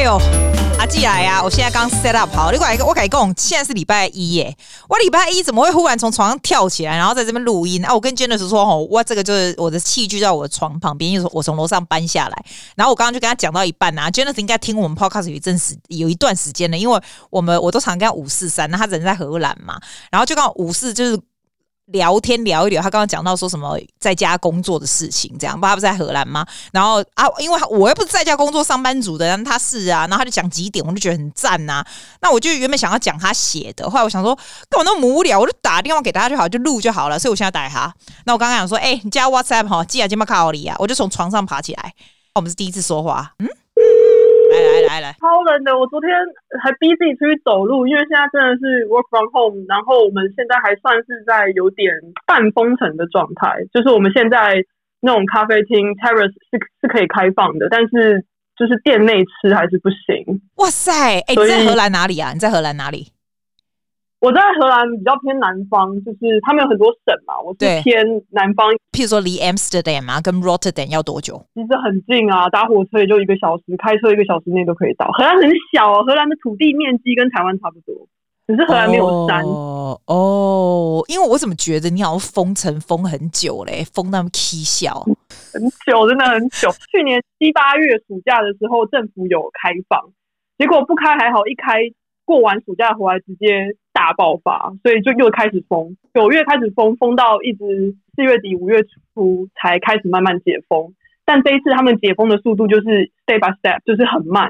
哎呦，阿季来呀！我现在刚 set up 好，你快我改讲，现在是礼拜一耶。我礼拜一怎么会忽然从床上跳起来，然后在这边录音啊？我跟 Janice 说吼，我这个就是我的器具在我的床旁边，因为我从楼上搬下来。然后我刚刚就跟他讲到一半啊，Janice 应该听我们 podcast 有一阵时有一段时间了，因为我们我都常跟他五四三，那他人在荷兰嘛，然后就刚好五四就是。聊天聊一聊，他刚刚讲到说什么在家工作的事情，这样，爸不在荷兰吗？然后啊，因为我又不是在家工作上班族的，然后他是啊，然后他就讲几点，我就觉得很赞呐、啊。那我就原本想要讲他写的，后来我想说干嘛那么无聊，我就打电话给他就好，就录就好了。所以我现在打给他。那我刚刚讲说，哎、你加 WhatsApp 哈，记啊，今麦卡奥里啊，我就从床上爬起来。我们是第一次说话，嗯。来来来来，超冷的！我昨天还逼自己出去走路，因为现在真的是 work from home，然后我们现在还算是在有点半封城的状态，就是我们现在那种咖啡厅 terrace 是是可以开放的，但是就是店内吃还是不行。哇塞！哎、欸，你在荷兰哪里啊？你在荷兰哪里？我在荷兰比较偏南方，就是他们有很多省嘛，我是偏南方。譬如说离 Amsterdam 啊，跟 Rotterdam 要多久？其实很近啊，搭火车也就一个小时，开车一个小时内都可以到。荷兰很小啊，荷兰的土地面积跟台湾差不多，只是荷兰没有山。哦哦，因为我怎么觉得你好像封城封很久嘞，封那么蹊跷，很久，真的很久。去年七八月暑假的时候，政府有开放，结果不开还好，一开。过完暑假回来直接大爆发，所以就又开始封。九月开始封，封到一直四月底五月初才开始慢慢解封。但这一次他们解封的速度就是 step by step，就是很慢。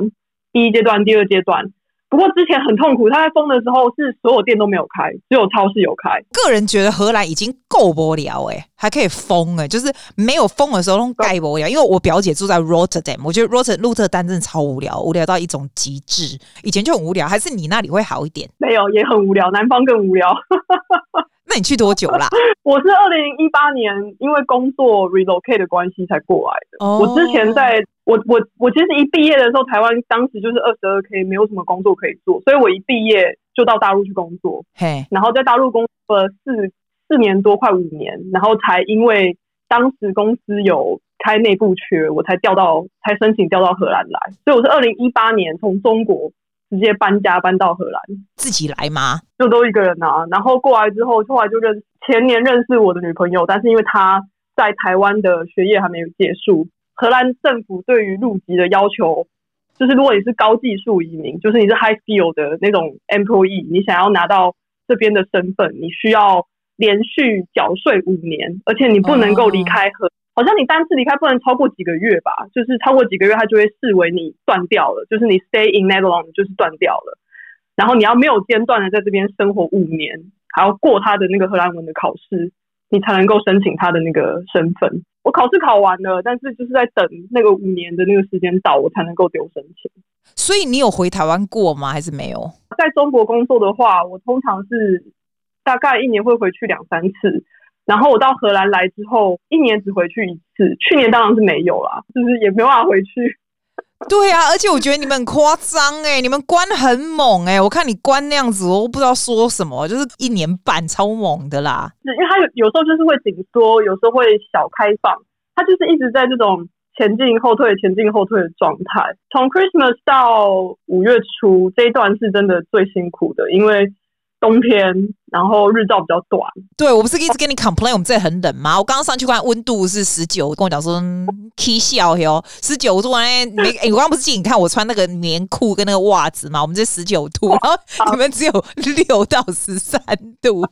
第一阶段、第二阶段。不过之前很痛苦，他在封的时候是所有店都没有开，只有超市有开。个人觉得荷兰已经够无聊哎，还可以封哎，就是没有封的时候都盖无聊。因为我表姐住在 Rotterdam，我觉得 Rotterdam 鹿特丹真的超无聊，无聊到一种极致。以前就很无聊，还是你那里会好一点？没有，也很无聊，南方更无聊。那你去多久啦？我是二零一八年因为工作 relocate 的关系才过来的。Oh. 我之前在我我我其实一毕业的时候，台湾当时就是二十二 K，没有什么工作可以做，所以我一毕业就到大陆去工作。嘿，Hey. 然后在大陆工作了四四年多，快五年，然后才因为当时公司有开内部缺，我才调到才申请调到荷兰来。所以我是二零一八年从中国。直接搬家搬到荷兰，自己来吗？就都一个人啊。然后过来之后，后来就认前年认识我的女朋友，但是因为她在台湾的学业还没有结束，荷兰政府对于入籍的要求，就是如果你是高技术移民，就是你是 high skill 的那种 employee，你想要拿到这边的身份，你需要连续缴税五年，而且你不能够离开荷。Oh. 好像你单次离开不能超过几个月吧，就是超过几个月，它就会视为你断掉了，就是你 stay in Netherlands 就是断掉了。然后你要没有间断的在这边生活五年，还要过他的那个荷兰文的考试，你才能够申请他的那个身份。我考试考完了，但是就是在等那个五年的那个时间到，我才能够丢申请。所以你有回台湾过吗？还是没有？在中国工作的话，我通常是大概一年会回去两三次。然后我到荷兰来之后，一年只回去一次。去年当然是没有啦，就是也没办法回去。对啊，而且我觉得你们很夸张哎，你们关很猛哎，我看你关那样子，我不知道说什么，就是一年半超猛的啦。因为它有有时候就是会紧缩，有时候会小开放，它就是一直在这种前进后退、前进后退的状态。从 Christmas 到五月初这一段是真的最辛苦的，因为。冬天，然后日照比较短。对，我不是一直跟你 complain 我们这里很冷吗？我刚刚上去看温度是十九，跟我讲说 K 笑哟，十九度 哎，没，我刚刚不是进你看我穿那个棉裤跟那个袜子嘛？我们这十九度，然后你们只有六到十三度。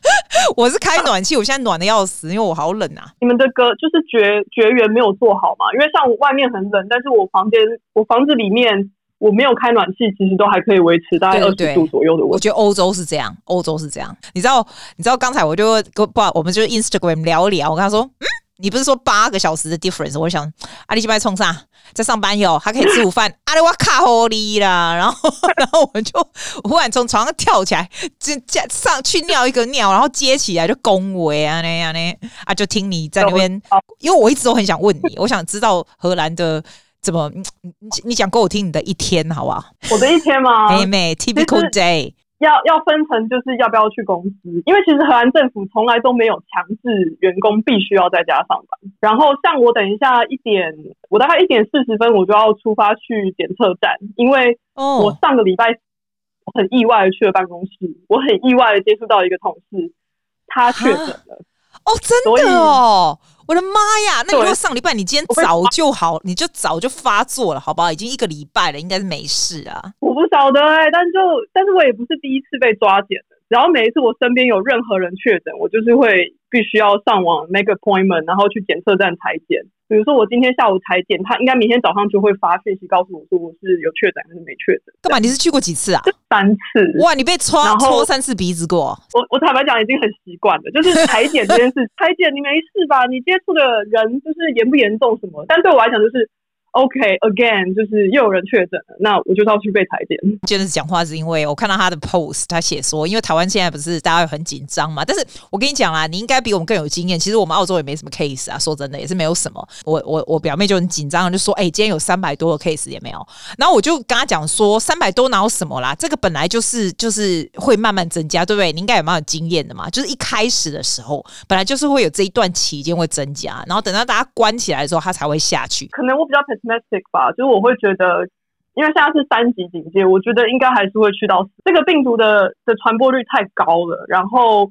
我是开暖气，我现在暖的要死，因为我好冷啊。你们的隔就是绝绝缘没有做好嘛？因为像我外面很冷，但是我房间我房子里面。我没有开暖气，其实都还可以维持大概二十度左右的温度。我觉得欧洲是这样，欧洲是这样。你知道，你知道刚才我就跟不，我们就 Instagram 聊一聊。我跟他说，嗯，你不是说八个小时的 difference？我想，阿里西麦冲上在上班哟，还可以吃午饭。阿里哇卡好哩啦，然后，然后我们就忽然从床上跳起来，就上去尿一个尿，然后接起来就恭维啊那样呢啊，就听你在那边，因为我一直都很想问你，我想知道荷兰的。怎么？你你讲给我听你的一天好不好？我的一天吗？妹妹，typical day。要要分成，就是要不要去公司，因为其实荷兰政府从来都没有强制员工必须要在家上班。然后像我等一下一点，我大概一点四十分我就要出发去检测站，因为我上个礼拜很意外的去了办公室，我很意外的接触到一个同事，他确诊了。哦，真的哦！我的妈呀！那如果上礼拜你今天早就好，你就早就发作了，好不好？已经一个礼拜了，应该是没事啊。我不晓得哎、欸，但就但是我也不是第一次被抓检的。只要每一次我身边有任何人确诊，我就是会必须要上网 make appointment，然后去检测站裁检。比如说我今天下午裁剪，他应该明天早上就会发讯息告诉我说我是有确诊还是没确诊。干嘛？你是去过几次啊？三次。哇，你被戳戳三次鼻子过？我我坦白讲已经很习惯了，就是裁剪这件事，裁剪你没事吧？你接触的人就是严不严重什么？但对我来讲就是。OK，again，、okay, 就是又有人确诊了，那我就要去被采检。真的是讲话是因为我看到他的 post，他写说，因为台湾现在不是大家很紧张嘛，但是我跟你讲啦，你应该比我们更有经验。其实我们澳洲也没什么 case 啊，说真的也是没有什么。我我我表妹就很紧张，就说：“哎、欸，今天有三百多个 case 也没有。”然后我就跟他讲说：“三百多哪有什么啦？这个本来就是就是会慢慢增加，对不对？你应该也蛮有经验的嘛。就是一开始的时候，本来就是会有这一段期间会增加，然后等到大家关起来的时候，它才会下去。可能我比较。Domestic 吧，就是我会觉得，因为现在是三级警戒，我觉得应该还是会去到这个病毒的的传播率太高了，然后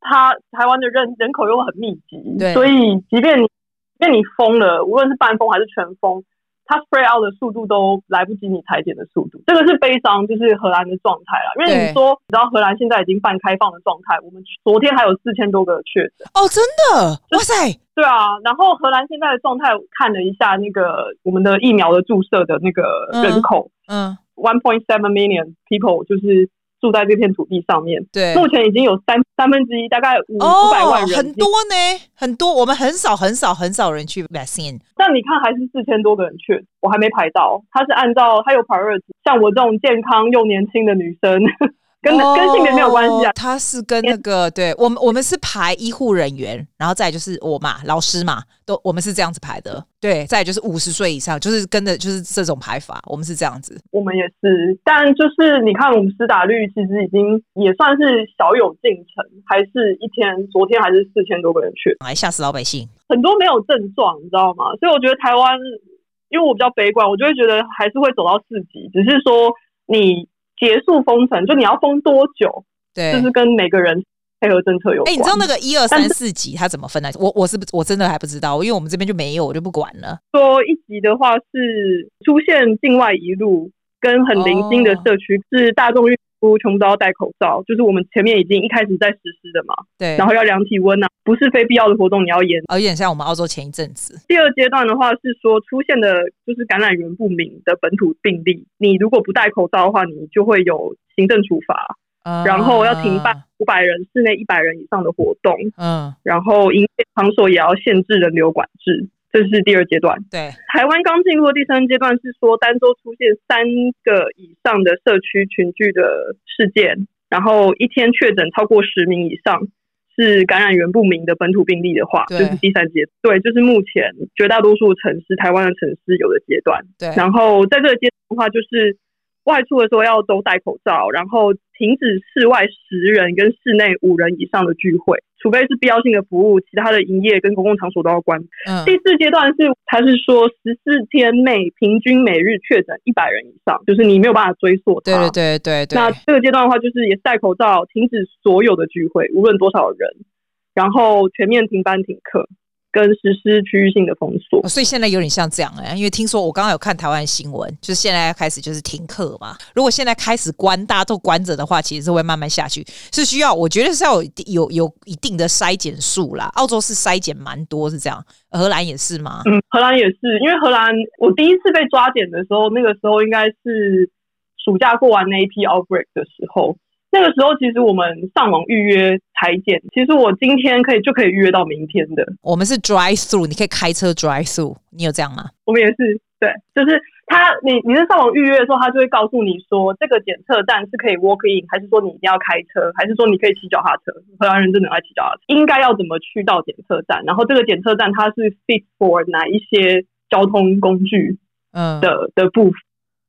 它台湾的人人口又很密集，所以即便你即便你封了，无论是半封还是全封。它 spread out 的速度都来不及你裁剪的速度，这个是悲伤，就是荷兰的状态啦。因为你说，你知道荷兰现在已经半开放的状态，我们昨天还有四千多个确诊哦，真的，哇塞，对啊。然后荷兰现在的状态，看了一下那个我们的疫苗的注射的那个人口，嗯，one point seven million people 就是。住在这片土地上面，对，目前已经有三三分之一，大概五五百万人，很多呢，很多。我们很少很少很少人去 vaccine，但你看还是四千多个人去，我还没排到。他是按照他有 priority，像我这种健康又年轻的女生。跟跟性别没有关系啊，他是跟那个对我们，我们是排医护人员，然后再就是我嘛，老师嘛，都我们是这样子排的。对，再就是五十岁以上，就是跟着就是这种排法，我们是这样子。我们也是，但就是你看，我们施打率其实已经也算是小有进程，还是一天，昨天还是四千多个人去，来吓死老百姓。很多没有症状，你知道吗？所以我觉得台湾，因为我比较悲观，我就会觉得还是会走到四级，只是说你。结束封城，就你要封多久？对，就是跟每个人配合政策有关。哎、欸，你知道那个一二三四级它怎么分的？我我是不我真的还不知道，因为我们这边就没有，我就不管了。说一级的话是出现境外一路跟很零星的社区、哦、是大众运。全部都要戴口罩，就是我们前面已经一开始在实施的嘛。对，然后要量体温啊，不是非必要的活动你要严。有点像我们澳洲前一阵子。第二阶段的话是说出现的就是感染源不明的本土病例，你如果不戴口罩的话，你就会有行政处罚，嗯、然后要停办五百人室内一百人以上的活动。嗯，然后营业场所也要限制人流管制。这是第二阶段。对，台湾刚进入的第三阶段是说，单周出现三个以上的社区群聚的事件，然后一天确诊超过十名以上，是感染源不明的本土病例的话，就是第三阶。对，就是目前绝大多数城市，台湾的城市有的阶段。对，然后在这个阶段的话，就是。外出的时候要都戴口罩，然后停止室外十人跟室内五人以上的聚会，除非是必要性的服务，其他的营业跟公共场所都要关。嗯，第四阶段是，他是说十四天内平均每日确诊一百人以上，就是你没有办法追溯他。对对对对。那这个阶段的话，就是也是戴口罩，停止所有的聚会，无论多少人，然后全面停班停课。跟实施区域性的封锁，所以现在有点像这样哎、欸，因为听说我刚刚有看台湾新闻，就是现在要开始就是停课嘛。如果现在开始关，大家都关着的话，其实是会慢慢下去，是需要我觉得是要有有有一定的筛检数啦。澳洲是筛检蛮多，是这样，荷兰也是吗？嗯，荷兰也是，因为荷兰我第一次被抓检的时候，那个时候应该是暑假过完那一批 outbreak 的时候。那个时候，其实我们上网预约裁剪，其实我今天可以就可以预约到明天的。我们是 drive through，你可以开车 drive through，你有这样吗？我们也是，对，就是他，你你是上网预约的时候，他就会告诉你说，这个检测站是可以 walk in，还是说你一定要开车，还是说你可以骑脚踏车？荷兰人真的爱骑脚踏车，应该要怎么去到检测站？然后这个检测站它是 fit for 哪一些交通工具？嗯的的部分。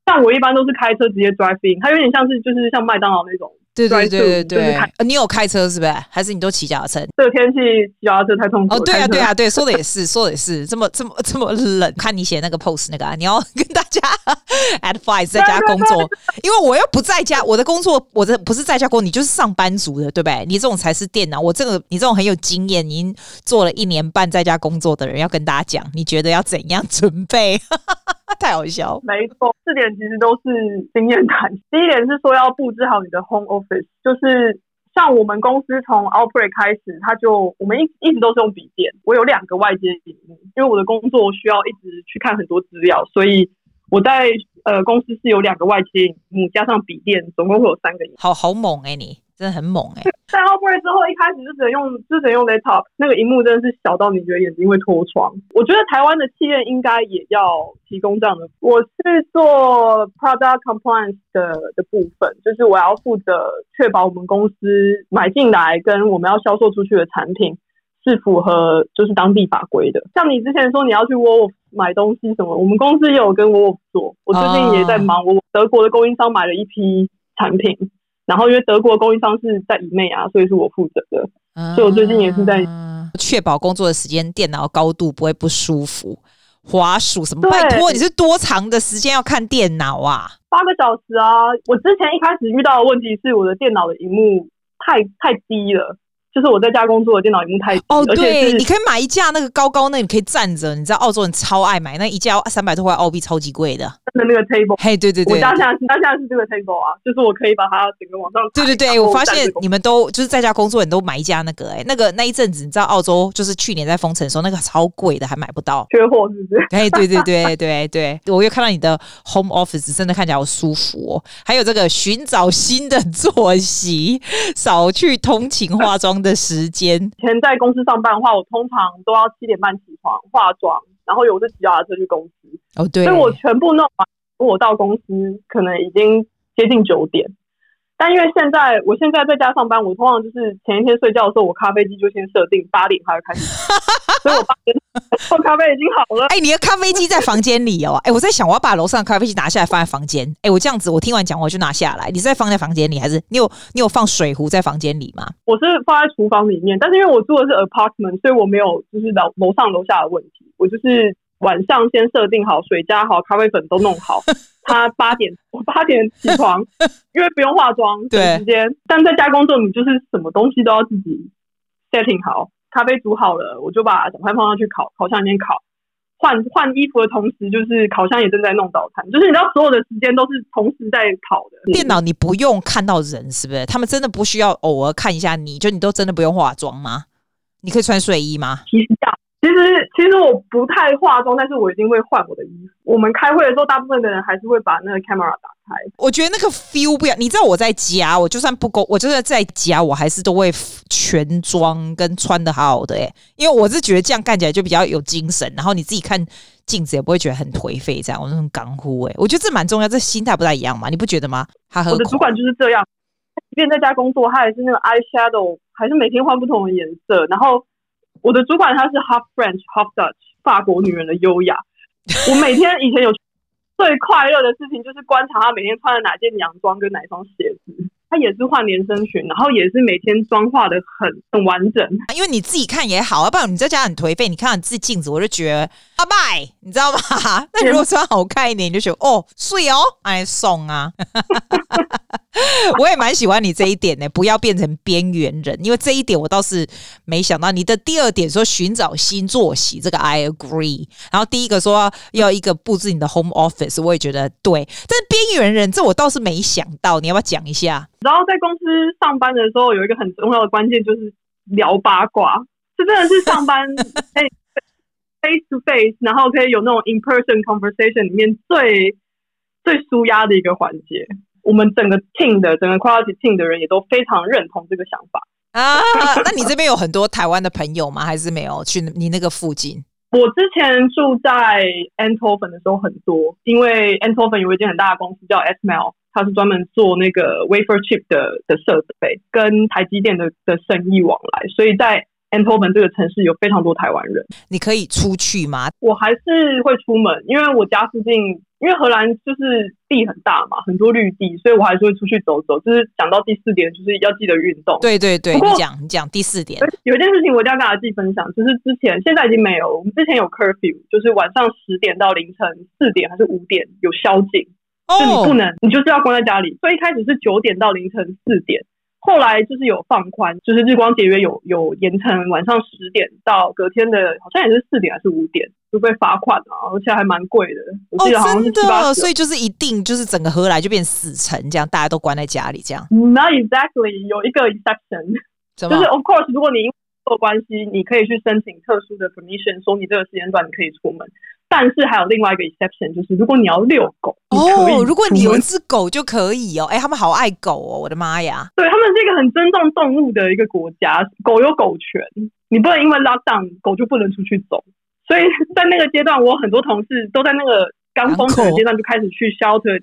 像我一般都是开车直接 drive in，它有点像是就是像麦当劳那种。对对对对对，呃，你有开车是不是？还是你都骑脚踏车？这个天气骑脚踏车太痛苦了。哦，对啊对啊对，说的也是，说的也是，这么这么这么冷。看你写那个 post 那个，啊，你要 跟大家 advice 在家工作，因为我又不在家，我的工作我的不是在家工，你就是上班族的，对不对？你这种才是电脑，我这个你这种很有经验，已经做了一年半在家工作的人，要跟大家讲，你觉得要怎样准备？太好笑，没错，四点其实都是经验谈。第一点是说要布置好你的 home office，就是像我们公司从 outbreak 开始，他就我们一一直都是用笔电。我有两个外接屏幕，因为我的工作需要一直去看很多资料，所以我在呃公司是有两个外接屏幕加上笔电，总共会有三个。好好猛哎、欸，你真的很猛哎、欸。在 outbreak 之后，一开始就只能用，就只能用 laptop，那个荧幕真的是小到你觉得眼睛会脱窗。我觉得台湾的企业应该也要提供这样的。我是做 product compliance 的的部分，就是我要负责确保我们公司买进来跟我们要销售出去的产品是符合就是当地法规的。像你之前说你要去 Wolf 买东西什么，我们公司也有跟 Wolf 做。我最近也在忙，我德国的供应商买了一批产品。然后因为德国供应商是在以内啊，所以是我负责的，嗯、所以我最近也是在确保工作的时间电脑高度不会不舒服，滑鼠什么？拜托，你是多长的时间要看电脑啊？八个小时啊！我之前一开始遇到的问题是我的电脑的荧幕太太低了。就是我在家工作的电脑萤幕太低哦，对，你可以买一架那个高高那，你可以站着。你知道澳洲人超爱买那一架三百多块澳币，超级贵的。那那个 table，嘿，对对对，我家现在是，这个 table 啊，就是我可以把它整个往上。对对对，我发现你们都就是在家工作，你都买一家那个、欸，哎，那个那一阵子，你知道澳洲就是去年在封城的时候，那个超贵的，还买不到，缺货是不是？哎，对对对对对，我又看到你的 home office 真的看起来好舒服哦。还有这个寻找新的作息，少去通勤化妆的时间。以前在公司上班的话，我通常都要七点半起床化妆，然后有是骑脚踏车去公司。哦，对，所以我全部弄完，我到公司可能已经接近九点。但因为现在我现在在家上班，我通常就是前一天睡觉的时候，我咖啡机就先设定八点它就开始，所以我八点泡咖啡已经好了。哎、欸，你的咖啡机在房间里哦。哎、欸，我在想我要把楼上的咖啡机拿下来放在房间。哎、欸，我这样子，我听完讲我就拿下来。你是在放在房间里，还是你有你有放水壶在房间里吗？我是放在厨房里面，但是因为我住的是 apartment，所以我没有就是楼楼上楼下的问题。我就是晚上先设定好水加好咖啡粉都弄好。他八点，我八点起床，因为不用化妆，对，时间。但在家工作，你就是什么东西都要自己 setting 好。咖啡煮好了，我就把小菜放上去烤，烤箱里面烤。换换衣服的同时，就是烤箱也正在弄早餐。就是你知道，所有的时间都是同时在烤的。电脑你不用看到人，是不是？他们真的不需要偶尔看一下你，就你都真的不用化妆吗？你可以穿睡衣吗？其实这样。其实，其实我不太化妆，但是我一定会换我的衣服。我们开会的时候，大部分的人还是会把那个 camera 打开。我觉得那个 feel 不一样。你知道我在家，我就算不够，我就是在家，我还是都会全妆跟穿的好好的诶，因为我是觉得这样看起来就比较有精神。然后你自己看镜子也不会觉得很颓废，这样我那种港呼哎，我觉得这蛮重要，这心态不太一样嘛，你不觉得吗？他和我的主管就是这样，即便在家工作，他也是那个 eye shadow，还是每天换不同的颜色，然后。我的主管她是 half French half Dutch，法国女人的优雅。我每天以前有最快乐的事情就是观察她每天穿的哪件洋装跟哪双鞋他。也是换连身裙，然后也是每天妆化的很很完整。因为你自己看也好，要不然你在家很颓废。你看你自己镜子，我就觉得拜拜，你知道吗？那你如果穿好看一点，你就觉得哦，睡哦，爱送啊。我也蛮喜欢你这一点的，不要变成边缘人，因为这一点我倒是没想到。你的第二点说寻找新作息，这个 I agree。然后第一个说要一个布置你的 home office，我也觉得对。但是边缘人这我倒是没想到，你要不要讲一下？然后在公司上班的时候，有一个很重要的关键就是聊八卦，这真的是上班 哎 face to face，然后可以有那种 in person conversation 里面最最舒压的一个环节。我们整个 team 的整个 quality team 的人也都非常认同这个想法啊。那你这边有很多台湾的朋友吗？还是没有去你那个附近？我之前住在 Eindhoven 的时候很多，因为 Eindhoven 有一间很大的公司叫 ASML，它是专门做那个 wafer chip 的的设备跟台积电的的生意往来，所以在 Eindhoven 这个城市有非常多台湾人。你可以出去吗？我还是会出门，因为我家附近。因为荷兰就是地很大嘛，很多绿地，所以我还是会出去走走。就是讲到第四点，就是要记得运动。对对对，你讲你讲第四点。有一件事情我一定要跟大家分享，就是之前现在已经没有，我们之前有 curfew，就是晚上十点到凌晨四点还是五点有宵禁，就你不能，你就是要关在家里。所以一开始是九点到凌晨四点。后来就是有放宽，就是日光节约有有延长晚上十点到隔天的，好像也是四点还是五点就被罚款了，而且还蛮贵的。我记得好像是七八十。哦，真的，所以就是一定就是整个荷兰就变死城这样，大家都关在家里这样。Not exactly，有一个 exception，就是 of course，如果你因为工作关系，你可以去申请特殊的 permission，说你这个时间段你可以出门。但是还有另外一个 exception，就是如果你要遛狗哦，如果你有一只狗就可以哦。哎、欸，他们好爱狗哦，我的妈呀！对，他们是一个很尊重动物的一个国家，狗有狗权，你不能因为 lockdown 狗就不能出去走。所以在那个阶段，我很多同事都在那个刚封城的阶段就开始去 shelter，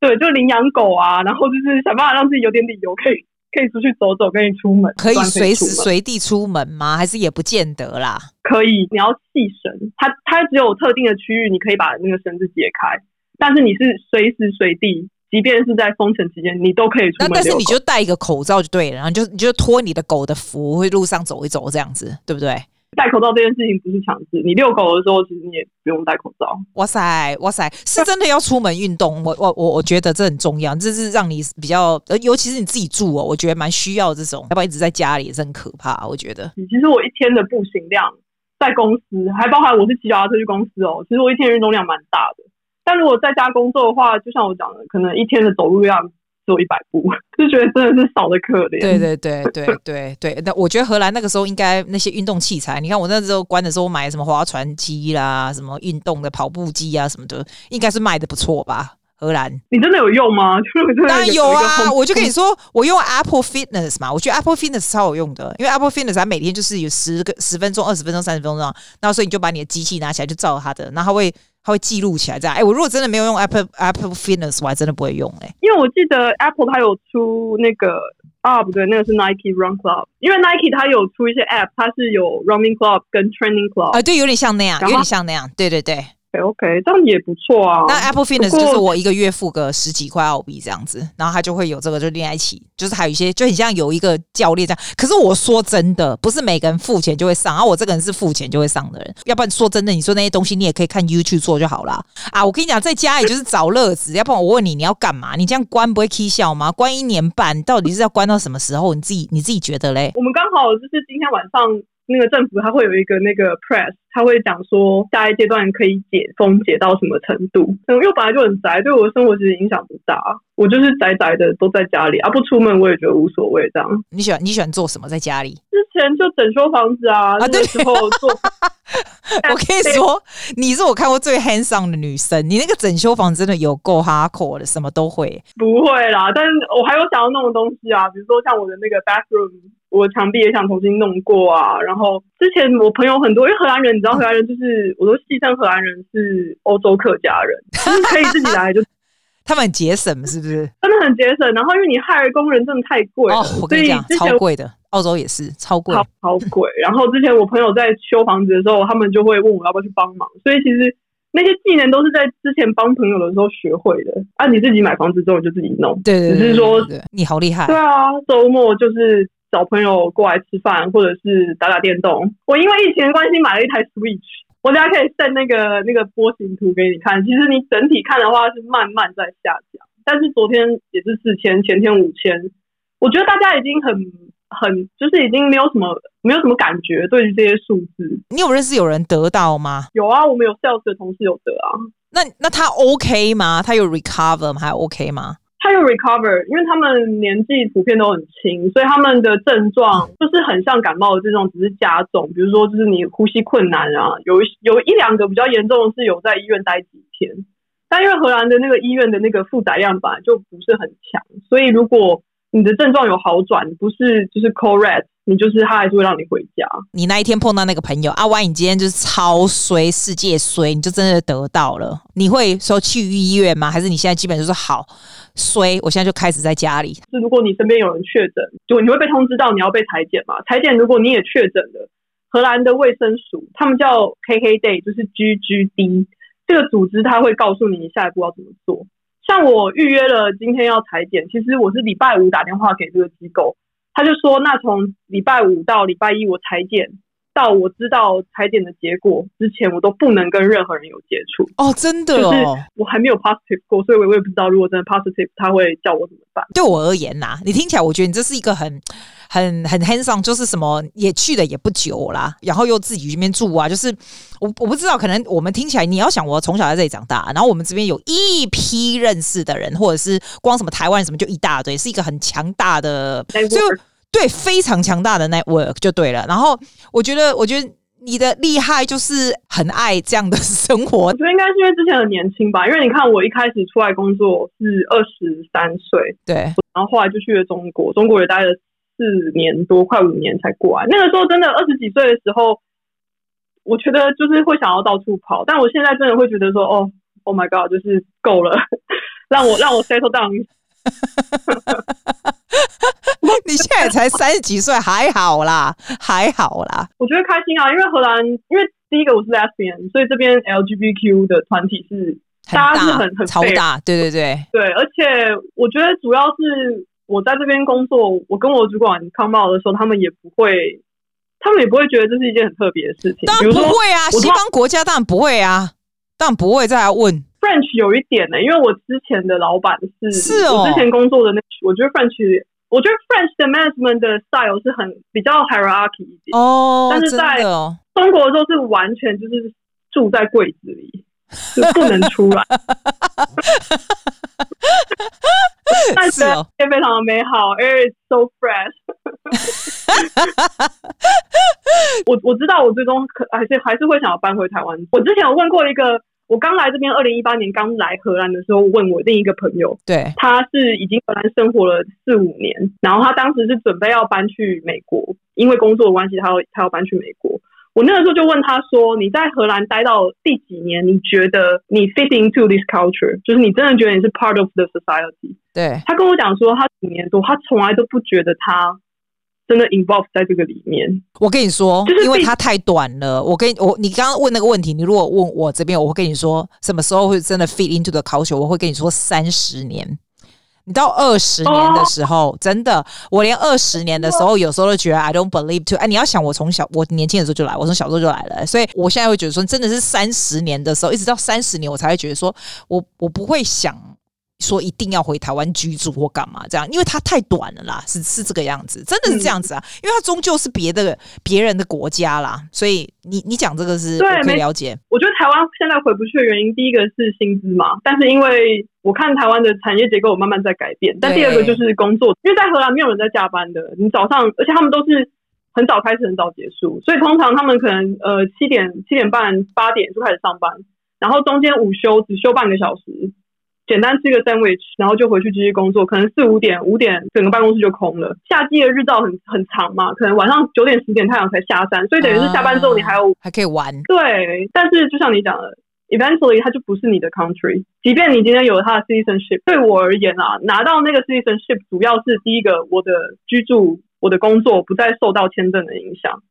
对，就领养狗啊，然后就是想办法让自己有点理由可以。可以出去走走，跟你出门，可以随时随地出门吗？还是也不见得啦？可以，你要系绳，它它只有特定的区域，你可以把那个绳子解开，但是你是随时随地，即便是在封城期间，你都可以出门。那但是你就戴一个口罩就对了，然后就你就托你的狗的福，会路上走一走这样子，对不对？戴口罩这件事情不是强制，你遛狗的时候其实你也不用戴口罩。哇塞，哇塞，是真的要出门运动，我我我我觉得这很重要，这是让你比较，尤其是你自己住哦，我觉得蛮需要这种，要不然一直在家里也是很可怕。我觉得，其实我一天的步行量在公司，还包含我是骑脚踏车去公司哦，其实我一天运动量蛮大的。但如果在家工作的话，就像我讲的，可能一天的走路量。走一百步，就觉得真的是少的可怜。对对对对对对，那我觉得荷兰那个时候应该那些运动器材，你看我那时候关的时候，买什么划船机啦，什么运动的跑步机啊什么的，应该是卖的不错吧？荷兰，你真的有用吗？当然有啊！我就跟你说，我用 Apple Fitness 嘛，我觉得 Apple Fitness 超有用的，因为 Apple Fitness 它每天就是有十个十分钟、二十分钟、三十分钟，然后所以你就把你的机器拿起来就照它的，然后它会。它会记录起来，这样。哎，我如果真的没有用 Apple Apple Fitness，我还真的不会用哎、欸。因为我记得 Apple 它有出那个啊，不对，那个是 Nike Run Club。因为 Nike 它有出一些 App，它是有 Running Club 跟 Training Club。啊，对，有点像那样，有点像那样。对对对。OK，这样也不错啊。那 Apple Fitness 就是我一个月付个十几块澳币这样子，然后他就会有这个就连在一起，就是还有一些就很像有一个教练这样。可是我说真的，不是每个人付钱就会上，而我这个人是付钱就会上的人。要不然说真的，你说那些东西你也可以看 YouTube 做就好了啊。我跟你讲，在家里就是找乐子。要不然我问你，你要干嘛？你这样关不会 k 笑吗？关一年半，到底是要关到什么时候？你自己你自己觉得嘞？我们刚好就是今天晚上。那个政府它会有一个那个 press，它会讲说下一阶段可以解封解到什么程度。因为我本来就很宅，对我的生活其实影响不大。我就是宅宅的都在家里啊，不出门我也觉得无所谓。这样，你喜欢你喜欢做什么在家里？之前就整修房子啊，啊，那时候做。我跟你说，你是我看过最 handsome 的女生。你那个整修房真的有够 hardcore 的，什么都会。不会啦，但是我还有想要弄的东西啊，比如说像我的那个 bathroom。我墙壁也想重新弄过啊，然后之前我朋友很多，因为荷兰人，你知道荷兰人就是，我都戏称荷兰人是欧洲客家人，就是可以自己来就，他们很节省是不是？真的很节省，然后因为你害工人真的太贵了，哦，我跟你讲超贵的，澳洲也是超贵，超贵。然后之前我朋友在修房子的时候，他们就会问我要不要去帮忙，所以其实那些技能都是在之前帮朋友的时候学会的。啊，你自己买房子之后就自己弄，对对，对，只是说你好厉害，对啊，周末就是。找朋友过来吃饭，或者是打打电动。我因为疫情的关系买了一台 Switch，我等下可以 send 那个那个波形图给你看。其实你整体看的话是慢慢在下降，但是昨天也是四千，前天五千。我觉得大家已经很很就是已经没有什么没有什么感觉对于这些数字。你有认识有人得到吗？有啊，我们有 sales 的同事有得啊。那那他 OK 吗？他有 recover 吗？还 OK 吗？他有 recover，因为他们年纪普遍都很轻，所以他们的症状就是很像感冒的这种，只是加重。比如说，就是你呼吸困难啊，有有一两个比较严重的是有在医院待几天。但因为荷兰的那个医院的那个负载量本来就不是很强，所以如果你的症状有好转，不是就是 red，你就是他还是会让你回家。你那一天碰到那个朋友啊，万一你今天就是超衰，世界衰，你就真的得到了，你会说去医院吗？还是你现在基本就是好？衰，我现在就开始在家里。是如果你身边有人确诊，就你会被通知到你要被采检嘛？采检如果你也确诊了，荷兰的卫生署他们叫 KKday，就是 GGD 这个组织，他会告诉你你下一步要怎么做。像我预约了今天要裁剪，其实我是礼拜五打电话给这个机构，他就说那从礼拜五到礼拜一我裁剪。到我知道采检的结果之前，我都不能跟任何人有接触。哦，真的哦，就是我还没有 positive 过，所以我也不知道如果真的 positive，他会叫我怎么办。对我而言呐、啊，你听起来，我觉得你这是一个很、很、很 hands on，就是什么也去的也不久啦，然后又自己去那边住啊，就是我我不知道，可能我们听起来，你要想我从小在这里长大，然后我们这边有一批认识的人，或者是光什么台湾什么就一大堆，是一个很强大的。对，非常强大的 network 就对了。然后我觉得，我觉得你的厉害就是很爱这样的生活。我觉得应该是因为之前很年轻吧，因为你看我一开始出来工作是二十三岁，对，然后后来就去了中国，中国也待了四年多，快五年才过来。那个时候真的二十几岁的时候，我觉得就是会想要到处跑，但我现在真的会觉得说，哦，Oh my God，就是够了，让我让我 settle down。你现在才三十几岁，还好啦，还好啦。我觉得开心啊，因为荷兰，因为第一个我是 lesbian，所以这边 LGBTQ 的团体是大家是很很超大，对对对对。而且我觉得主要是我在这边工作，我跟我主管 come out 的时候，他们也不会，他们也不会觉得这是一件很特别的事情。当然不会啊，西方国家当然不会啊，当然不会再来问。French 有一点呢、欸，因为我之前的老板是，是哦，我之前工作的那，我觉得 French，我觉得 French 的 management 的 style 是很比较 hierarchy 一点哦，但是在中国的时候是完全就是住在柜子里，就不能出来。但是也非常的美好，Air is so fresh。我我知道我最终可还是还是会想要搬回台湾。我之前有问过一个。我刚来这边，二零一八年刚来荷兰的时候，问我另一个朋友，对，他是已经荷兰生活了四五年，然后他当时是准备要搬去美国，因为工作的关系，他要他要搬去美国。我那个时候就问他说：“你在荷兰待到第几年？你觉得你 fit into this culture，就是你真的觉得你是 part of the society？” 对，他跟我讲说，他五年多，他从来都不觉得他。真的 involve 在这个里面，我跟你说，就是因为它太短了。我跟我你刚刚问那个问题，你如果问我这边，我会跟你说什么时候会真的 fit into the culture，我会跟你说三十年。你到二十年的时候，哦、真的，我连二十年的时候，有时候都觉得 I don't believe to。哎，你要想，我从小我年轻的时候就来，我从小时候就来了，所以我现在会觉得说，真的是三十年的时候，一直到三十年，我才会觉得说我我不会想。说一定要回台湾居住或干嘛这样，因为它太短了啦，是是这个样子，真的是这样子啊，嗯、因为它终究是别的别人的国家啦，所以你你讲这个是我可以了解。我觉得台湾现在回不去的原因，第一个是薪资嘛，但是因为我看台湾的产业结构慢慢在改变，但第二个就是工作，因为在荷兰没有人在加班的，你早上，而且他们都是很早开始，很早结束，所以通常他们可能呃七点七点半八点就开始上班，然后中间午休只休半个小时。简单吃个 sandwich，然后就回去继续工作。可能四五点、五点，整个办公室就空了。夏季的日照很很长嘛，可能晚上九点、十点太阳才下山，所以等于是下班之后你还有、啊、还可以玩。对，但是就像你讲的，eventually 它就不是你的 country。即便你今天有了它的 citizenship，对我而言啊，拿到那个 citizenship 主要是第一个，我的居住、我的工作不再受到签证的影响。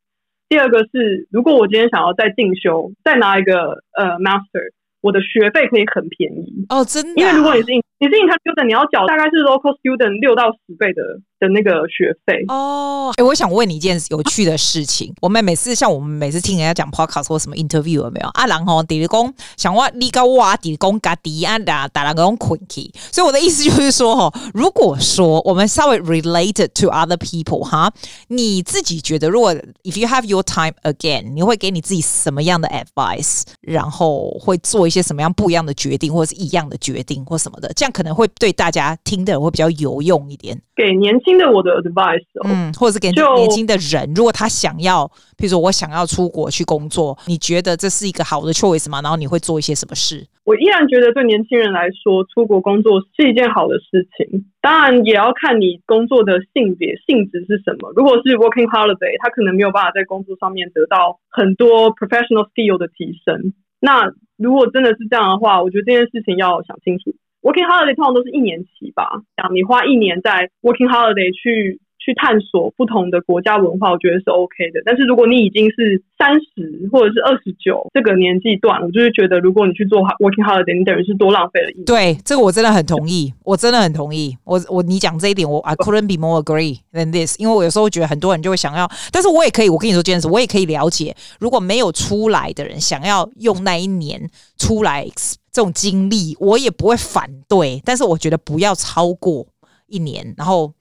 第二个是，如果我今天想要再进修，再拿一个呃 master。我的学费可以很便宜哦，真的、啊。因为如果你是你是 intern student，你要缴大概是 local student 六到十倍的的那个学费哦。哎、欸，我想问你一件有趣的事情。啊、我们每次像我们每次听人家讲 podcast 或什么 interview 有没有？啊，然后底里公想话你高哇底里公嘎迪安打打两 quickie。所以我的意思就是说哈，如果说我们稍微 related to other people 哈，你自己觉得如果 if you have your time again，你会给你自己什么样的 advice？然后会做一些什么样不一样的决定，或者是一样的决定，或什么的，这样可能会对大家听的人会比较有用一点。给年轻的我的 advice，嗯，或者是给年轻的人，如果他想要，譬如说我想要出国去工作，你觉得这是一个好的 choice 吗？然后你会做一些什么事？我依然觉得对年轻人来说，出国工作是一件好的事情。当然，也要看你工作的性别性质是什么。如果是 working holiday，他可能没有办法在工作上面得到很多 professional skill 的提升。那如果真的是这样的话，我觉得这件事情要想清楚。Working holiday 通常都是一年期吧，讲你花一年在 working holiday 去。去探索不同的国家文化，我觉得是 OK 的。但是如果你已经是三十或者是二十九这个年纪段，我就是觉得，如果你去做 working holiday，你等于是多浪费了一年。对，这个我真的很同意，我真的很同意。我我你讲这一点，我 I couldn't be more agree than this。因为我有时候觉得很多人就会想要，但是我也可以，我跟你说这件事，我也可以了解，如果没有出来的人想要用那一年出来这种经历，我也不会反对。但是我觉得不要超过一年，然后。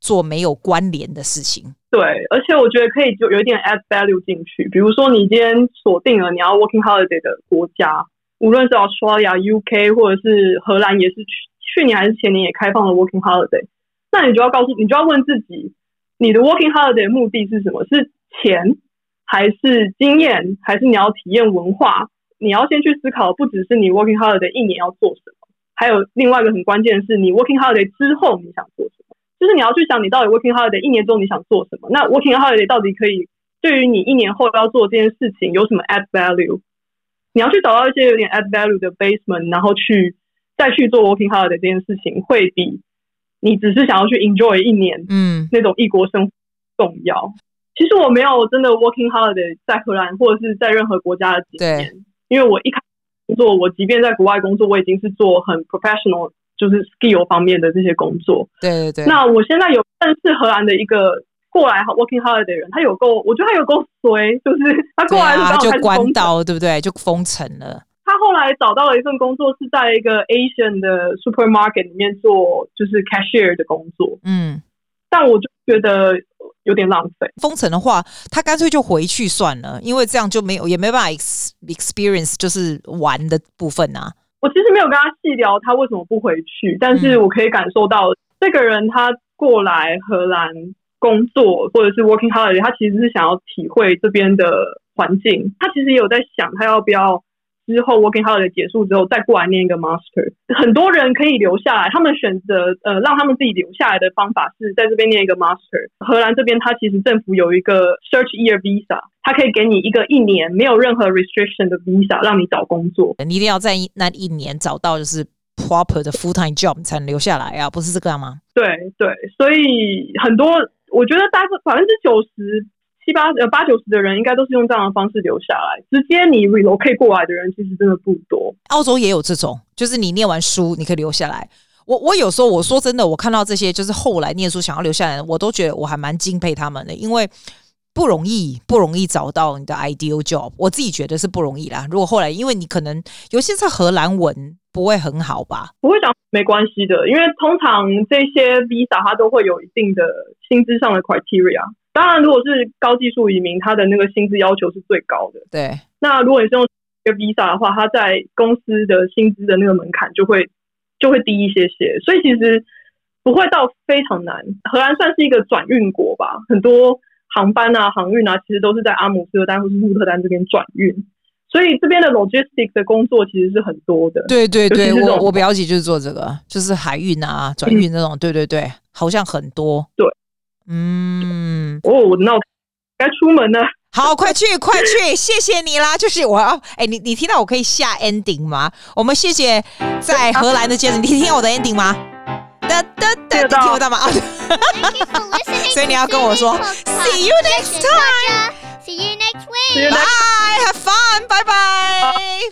做没有关联的事情，对，而且我觉得可以就有一点 add value 进去，比如说你今天锁定了你要 working holiday 的国家，无论是 Australia、UK 或者是荷兰，也是去去年还是前年也开放了 working holiday，那你就要告诉你就要问自己，你的 working holiday 的目的是什么？是钱，还是经验，还是你要体验文化？你要先去思考，不只是你 working holiday 一年要做什么，还有另外一个很关键的是，你 working holiday 之后你想做什么。就是你要去想，你到底 working holiday 一年中你想做什么？那 working holiday 到底可以对于你一年后要做这件事情有什么 add value？你要去找到一些有点 add value 的 basement，然后去再去做 working holiday 这件事情，会比你只是想要去 enjoy 一年，嗯，那种异国生活重要。嗯、其实我没有真的 working holiday 在荷兰或者是在任何国家的经验，因为我一开始工作，我即便在国外工作，我已经是做很 professional。就是 skill 方面的这些工作，对对对。那我现在有认识荷兰的一个过来 working holiday 的人，他有够，我觉得他有够衰，就是他过来的就关岛，对不对？就封城了。他后来找到了一份工作，是在一个 Asian 的 supermarket 里面做，就是 cashier 的工作。嗯，但我就觉得有点浪费。封城的话，他干脆就回去算了，因为这样就没有也没办法 experience 就是玩的部分啊。我其实没有跟他细聊他为什么不回去，但是我可以感受到这个人他过来荷兰工作或者是 working holiday，他其实是想要体会这边的环境，他其实也有在想他要不要。之后，working holiday 结束之后，再过来念一个 master。很多人可以留下来，他们选择呃让他们自己留下来的方法是在这边念一个 master。荷兰这边，它其实政府有一个 search year visa，它可以给你一个一年没有任何 restriction 的 visa，让你找工作。你一定要在那一年找到就是 proper 的 full time job 才能留下来啊，不是这个吗？对对，所以很多我觉得大概百分之九十。七八呃八九十的人应该都是用这样的方式留下来，直接你 relocate 过来的人其实真的不多。澳洲也有这种，就是你念完书你可以留下来。我我有时候我说真的，我看到这些就是后来念书想要留下来的，我都觉得我还蛮敬佩他们的，因为不容易不容易找到你的 ideal job。我自己觉得是不容易啦。如果后来因为你可能尤其是荷兰文不会很好吧？不会讲没关系的，因为通常这些 visa 它都会有一定的薪资上的 criteria。当然，如果是高技术移民，他的那个薪资要求是最高的。对。那如果你是用一个 visa 的话，他在公司的薪资的那个门槛就会就会低一些些，所以其实不会到非常难。荷兰算是一个转运国吧，很多航班啊、航运啊，其实都是在阿姆斯特丹或是鹿特丹这边转运，所以这边的 logistics 的工作其实是很多的。对对对，我我表姐就是做这个，就是海运啊、转运那种。嗯、对对对，好像很多。对。嗯，哦，那我该出门了。好，快去，快去，谢谢你啦！就是我要，哎，你你听到我可以下 ending 吗？我们谢谢在荷兰的杰子，你听到我的 ending 吗？哒哒哒，你听不到吗？所以你要跟我说，See you next time，See you next week，Bye，Have fun，拜拜。